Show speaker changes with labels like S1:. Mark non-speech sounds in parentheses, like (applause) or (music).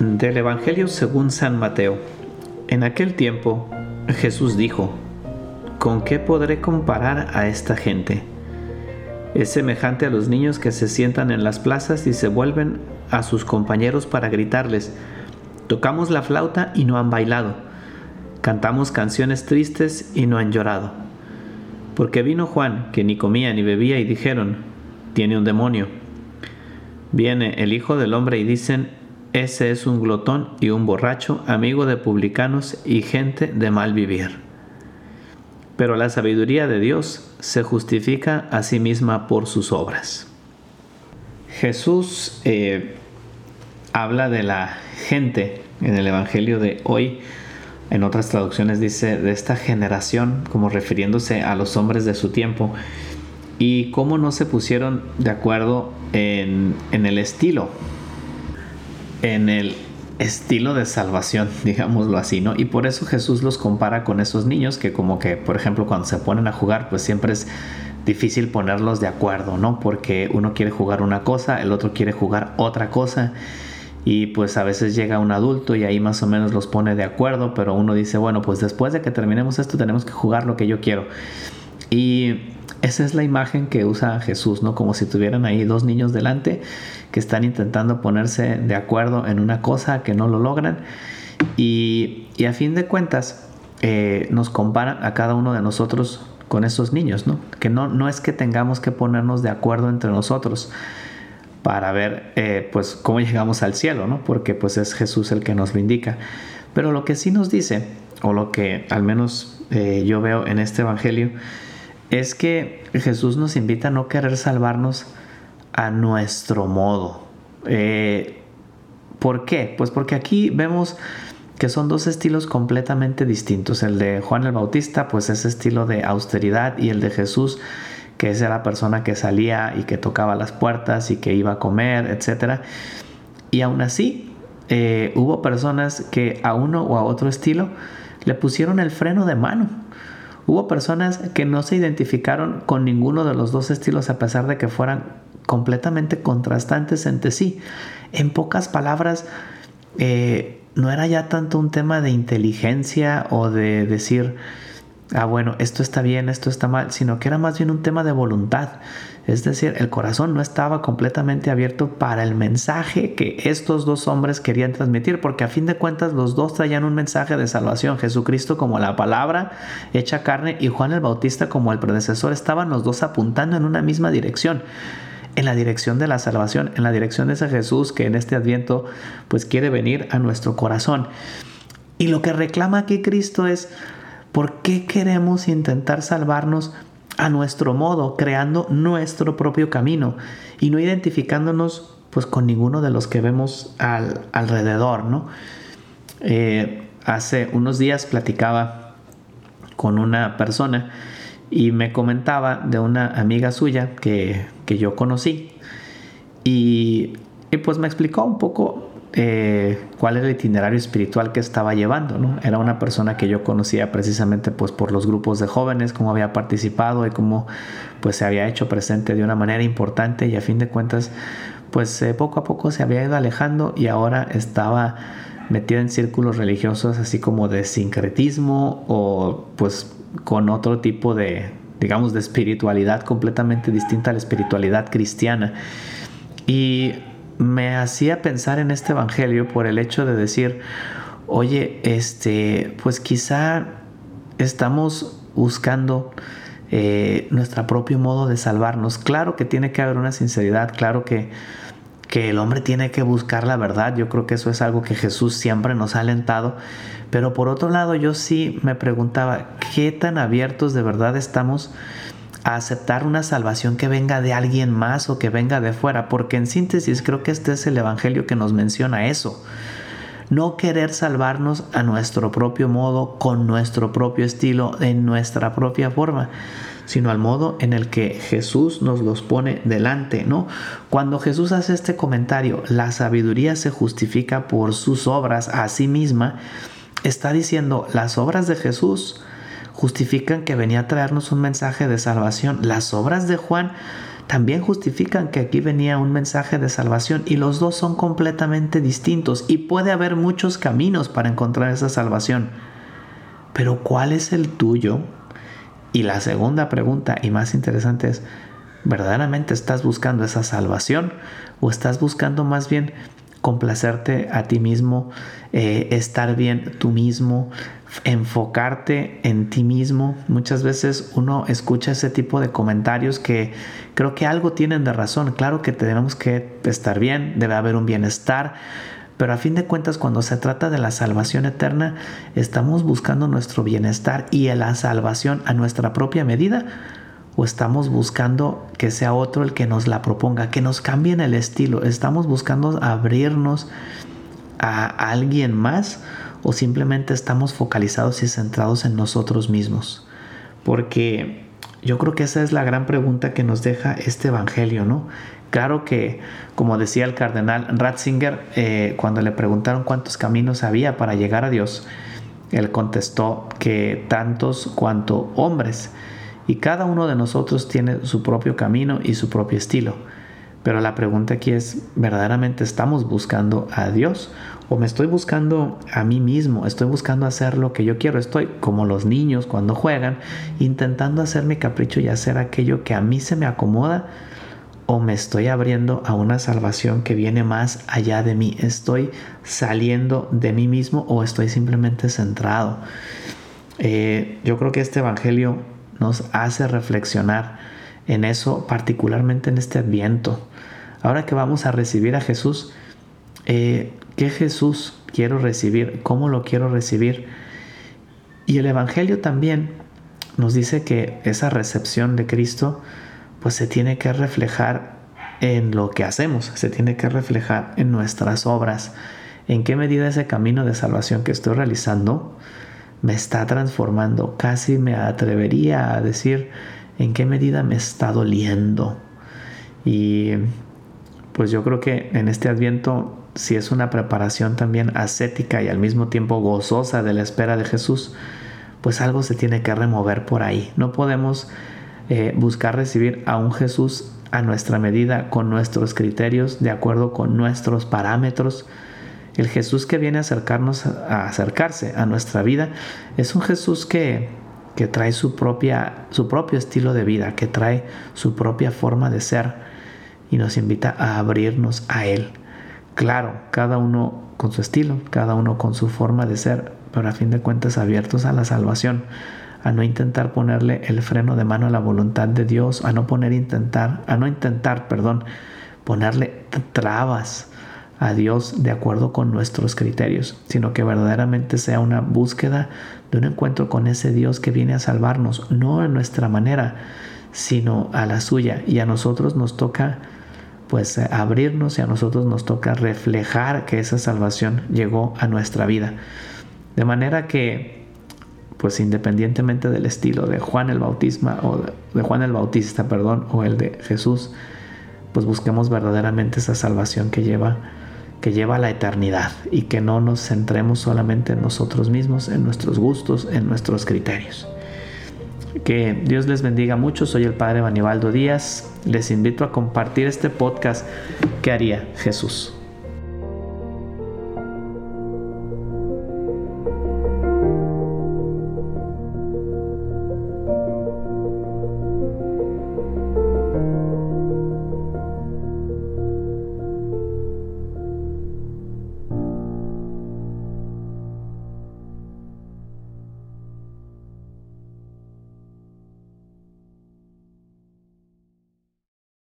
S1: Del Evangelio según San Mateo. En aquel tiempo Jesús dijo, ¿con qué podré comparar a esta gente? Es semejante a los niños que se sientan en las plazas y se vuelven a sus compañeros para gritarles, tocamos la flauta y no han bailado, cantamos canciones tristes y no han llorado. Porque vino Juan, que ni comía ni bebía, y dijeron, tiene un demonio. Viene el Hijo del Hombre y dicen, ese es un glotón y un borracho, amigo de publicanos y gente de mal vivir. Pero la sabiduría de Dios se justifica a sí misma por sus obras. Jesús eh, habla de la gente en el Evangelio de hoy. En otras traducciones dice de esta generación, como refiriéndose a los hombres de su tiempo, y cómo no se pusieron de acuerdo en, en el estilo en el estilo de salvación, (laughs) digámoslo así, ¿no? Y por eso Jesús los compara con esos niños que como que, por ejemplo, cuando se ponen a jugar, pues siempre es difícil ponerlos de acuerdo, ¿no? Porque uno quiere jugar una cosa, el otro quiere jugar otra cosa. Y pues a veces llega un adulto y ahí más o menos los pone de acuerdo, pero uno dice, bueno, pues después de que terminemos esto tenemos que jugar lo que yo quiero. Y esa es la imagen que usa Jesús, ¿no? Como si tuvieran ahí dos niños delante que están intentando ponerse de acuerdo en una cosa que no lo logran. Y, a fin de cuentas, eh, nos comparan a cada uno de nosotros con esos niños, ¿no? Que no, no es que tengamos que ponernos de acuerdo entre nosotros para ver, eh, pues, cómo llegamos al cielo, ¿no? Porque, pues, es Jesús el que nos lo indica. Pero lo que sí nos dice, o lo que al menos eh, yo veo en este Evangelio, es que Jesús nos invita a no querer salvarnos a nuestro modo. Eh, ¿Por qué? Pues porque aquí vemos que son dos estilos completamente distintos. El de Juan el Bautista, pues es estilo de austeridad y el de Jesús, que es la persona que salía y que tocaba las puertas y que iba a comer, etc. Y aún así, eh, hubo personas que a uno o a otro estilo le pusieron el freno de mano. Hubo personas que no se identificaron con ninguno de los dos estilos a pesar de que fueran completamente contrastantes entre sí. En pocas palabras, eh, no era ya tanto un tema de inteligencia o de decir, ah, bueno, esto está bien, esto está mal, sino que era más bien un tema de voluntad. Es decir, el corazón no estaba completamente abierto para el mensaje que estos dos hombres querían transmitir, porque a fin de cuentas los dos traían un mensaje de salvación. Jesucristo como la palabra hecha carne y Juan el Bautista como el predecesor estaban los dos apuntando en una misma dirección en la dirección de la salvación, en la dirección de ese Jesús que en este adviento pues quiere venir a nuestro corazón. Y lo que reclama aquí Cristo es, ¿por qué queremos intentar salvarnos a nuestro modo, creando nuestro propio camino y no identificándonos pues con ninguno de los que vemos al, alrededor, ¿no? Eh, hace unos días platicaba con una persona y me comentaba de una amiga suya que, yo conocí y, y, pues me explicó un poco eh, cuál era el itinerario espiritual que estaba llevando. ¿no? Era una persona que yo conocía precisamente pues, por los grupos de jóvenes, cómo había participado y cómo pues, se había hecho presente de una manera importante y a fin de cuentas pues eh, poco a poco se había ido alejando y ahora estaba metida en círculos religiosos así como de sincretismo o pues con otro tipo de digamos de espiritualidad completamente distinta a la espiritualidad cristiana y me hacía pensar en este evangelio por el hecho de decir, oye, este, pues quizá estamos buscando eh, nuestro propio modo de salvarnos. Claro que tiene que haber una sinceridad, claro que, que el hombre tiene que buscar la verdad. Yo creo que eso es algo que Jesús siempre nos ha alentado. Pero por otro lado, yo sí me preguntaba, ¿qué tan abiertos de verdad estamos? A aceptar una salvación que venga de alguien más o que venga de fuera, porque en síntesis creo que este es el Evangelio que nos menciona eso. No querer salvarnos a nuestro propio modo, con nuestro propio estilo, en nuestra propia forma, sino al modo en el que Jesús nos los pone delante, ¿no? Cuando Jesús hace este comentario, la sabiduría se justifica por sus obras a sí misma, está diciendo, las obras de Jesús justifican que venía a traernos un mensaje de salvación. Las obras de Juan también justifican que aquí venía un mensaje de salvación y los dos son completamente distintos y puede haber muchos caminos para encontrar esa salvación. Pero ¿cuál es el tuyo? Y la segunda pregunta y más interesante es, ¿verdaderamente estás buscando esa salvación o estás buscando más bien complacerte a ti mismo, eh, estar bien tú mismo, enfocarte en ti mismo. Muchas veces uno escucha ese tipo de comentarios que creo que algo tienen de razón. Claro que tenemos que estar bien, debe haber un bienestar, pero a fin de cuentas cuando se trata de la salvación eterna, estamos buscando nuestro bienestar y la salvación a nuestra propia medida o estamos buscando que sea otro el que nos la proponga, que nos cambien el estilo, estamos buscando abrirnos a alguien más o simplemente estamos focalizados y centrados en nosotros mismos. Porque yo creo que esa es la gran pregunta que nos deja este Evangelio, ¿no? Claro que, como decía el cardenal Ratzinger, eh, cuando le preguntaron cuántos caminos había para llegar a Dios, él contestó que tantos cuanto hombres. Y cada uno de nosotros tiene su propio camino y su propio estilo. Pero la pregunta aquí es, ¿verdaderamente estamos buscando a Dios? ¿O me estoy buscando a mí mismo? ¿Estoy buscando hacer lo que yo quiero? Estoy como los niños cuando juegan, intentando hacer mi capricho y hacer aquello que a mí se me acomoda. ¿O me estoy abriendo a una salvación que viene más allá de mí? ¿Estoy saliendo de mí mismo o estoy simplemente centrado? Eh, yo creo que este Evangelio nos hace reflexionar en eso, particularmente en este adviento. Ahora que vamos a recibir a Jesús, eh, ¿qué Jesús quiero recibir? ¿Cómo lo quiero recibir? Y el Evangelio también nos dice que esa recepción de Cristo pues se tiene que reflejar en lo que hacemos, se tiene que reflejar en nuestras obras. ¿En qué medida ese camino de salvación que estoy realizando me está transformando. Casi me atrevería a decir en qué medida me está doliendo. Y pues yo creo que en este adviento, si es una preparación también ascética y al mismo tiempo gozosa de la espera de Jesús, pues algo se tiene que remover por ahí. No podemos eh, buscar recibir a un Jesús a nuestra medida, con nuestros criterios, de acuerdo con nuestros parámetros, el Jesús que viene a acercarnos a acercarse a nuestra vida es un Jesús que, que trae su, propia, su propio estilo de vida, que trae su propia forma de ser y nos invita a abrirnos a Él. Claro, cada uno con su estilo, cada uno con su forma de ser, pero a fin de cuentas abiertos a la salvación, a no intentar ponerle el freno de mano a la voluntad de Dios, a no poner intentar, a no intentar, perdón, ponerle trabas a Dios de acuerdo con nuestros criterios, sino que verdaderamente sea una búsqueda de un encuentro con ese Dios que viene a salvarnos, no a nuestra manera, sino a la suya. Y a nosotros nos toca pues abrirnos y a nosotros nos toca reflejar que esa salvación llegó a nuestra vida. De manera que pues independientemente del estilo de Juan el Bautisma o de Juan el Bautista, perdón, o el de Jesús, pues busquemos verdaderamente esa salvación que lleva que lleva a la eternidad y que no nos centremos solamente en nosotros mismos, en nuestros gustos, en nuestros criterios. Que Dios les bendiga mucho. Soy el Padre Banibaldo Díaz. Les invito a compartir este podcast que haría Jesús.